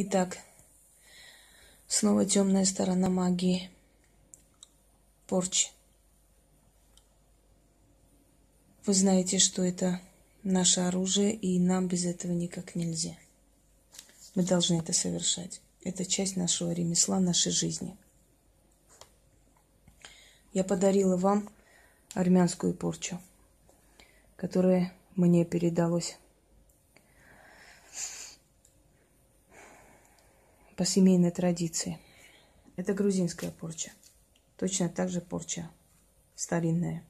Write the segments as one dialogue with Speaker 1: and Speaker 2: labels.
Speaker 1: Итак, снова темная сторона магии. Порчи. Вы знаете, что это наше оружие, и нам без этого никак нельзя. Мы должны это совершать. Это часть нашего ремесла, нашей жизни. Я подарила вам армянскую порчу, которая мне передалась по семейной традиции. Это грузинская порча. Точно так же порча старинная.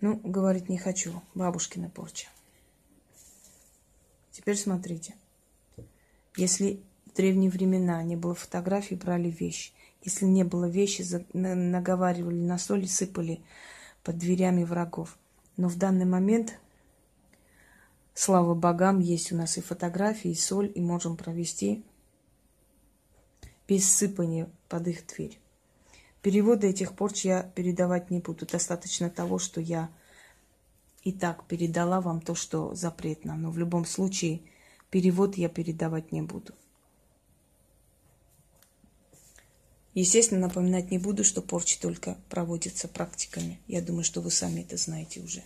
Speaker 1: Ну, говорить не хочу. Бабушкина порча. Теперь смотрите. Если в древние времена не было фотографий, брали вещь. Если не было вещи, наговаривали на соль и сыпали под дверями врагов. Но в данный момент Слава богам, есть у нас и фотографии, и соль, и можем провести без сыпания под их дверь. Переводы этих порч я передавать не буду. Достаточно того, что я и так передала вам то, что запретно. Но в любом случае перевод я передавать не буду. Естественно, напоминать не буду, что порчи только проводятся практиками. Я думаю, что вы сами это знаете уже.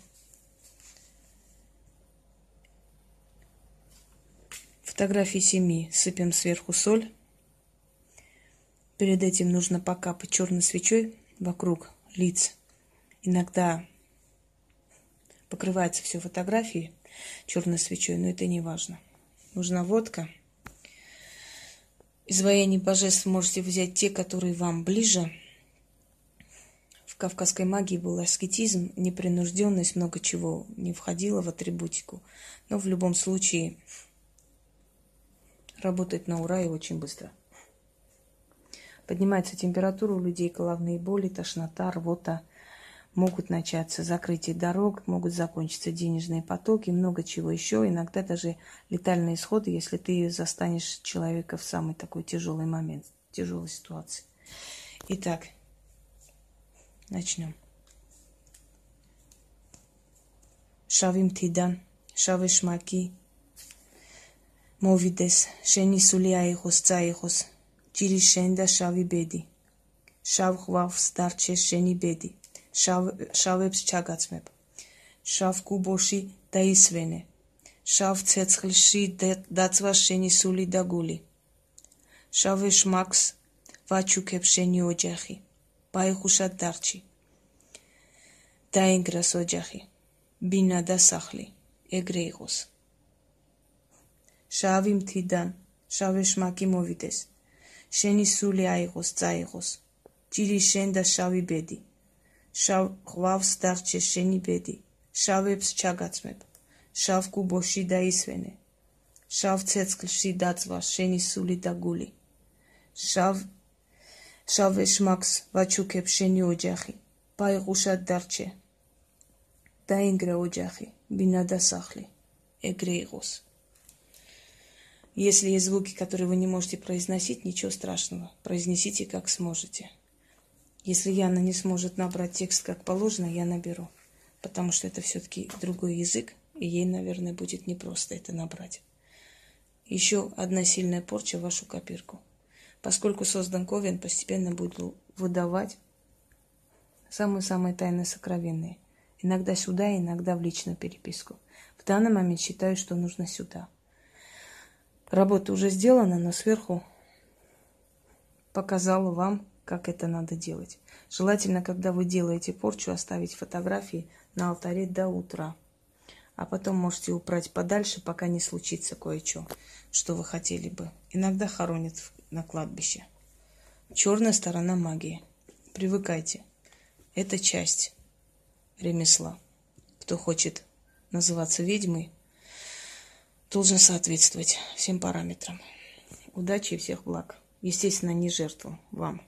Speaker 1: Фотографии семьи. Сыпем сверху соль. Перед этим нужно покапать черной свечой вокруг лиц. Иногда покрывается все фотографии черной свечой, но это не важно. Нужна водка. Из вояний божеств можете взять те, которые вам ближе. В кавказской магии был аскетизм, непринужденность, много чего не входило в атрибутику. Но в любом случае работает на ура и очень быстро. Поднимается температура у людей, головные боли, тошнота, рвота. Могут начаться закрытие дорог, могут закончиться денежные потоки, много чего еще. Иногда даже летальные исходы, если ты застанешь человека в самый такой тяжелый момент, тяжелой ситуации. Итак, начнем. Шавим Тидан, Шавы Шмаки, მოვიდეს შენი სული აიღოს წაიღოს. ჭირი შენ და შავი ბედი. შავ ღვავს დარჩეს შენი ბედი. შავ შავებს ჩაგაცმებ. შავ კუბოში დაისვენე. შავ ცეცხლში დაცვა შენი სული და გული. შავე შმაკს ვაჩუქებ შენი ოჯახი. ბაიხუშად დარჩი. დაენგრას ოჯახი. ბინა და სახლი. ეგრე იყოს შავი მთიდან შავი შმაკი მოვიდეს. შენი სული აიღოს წაიღოს. ჭირი შენ და შავი ბედი. შავ ღვავს დარჩეს შენი ბედი. შავებს ჩაგაცმებ. შავ კუბოში დაისვენე. შავ ცეცხლში დაწვა შენი სული და გული. შავ შავე შმაკს ვაჩუქებ შენი ოჯახი. ბაიღუშად დარჩე. დაინგრა ოჯახი. ბინა და სახლი. ეგრე იყოს Если есть звуки, которые вы не можете произносить, ничего страшного. Произнесите как сможете. Если Яна не сможет набрать текст как положено, я наберу. Потому что это все-таки другой язык, и ей, наверное, будет непросто это набрать. Еще одна сильная порча в вашу копирку. Поскольку создан Ковен, постепенно буду выдавать самые-самые тайны сокровенные. Иногда сюда, иногда в личную переписку. В данный момент считаю, что нужно сюда. Работа уже сделана, но сверху показала вам, как это надо делать. Желательно, когда вы делаете порчу, оставить фотографии на алтаре до утра. А потом можете убрать подальше, пока не случится кое-что, что вы хотели бы. Иногда хоронят на кладбище. Черная сторона магии. Привыкайте. Это часть ремесла. Кто хочет называться ведьмой, должен соответствовать всем параметрам. Удачи и всех благ. Естественно, не жертву вам.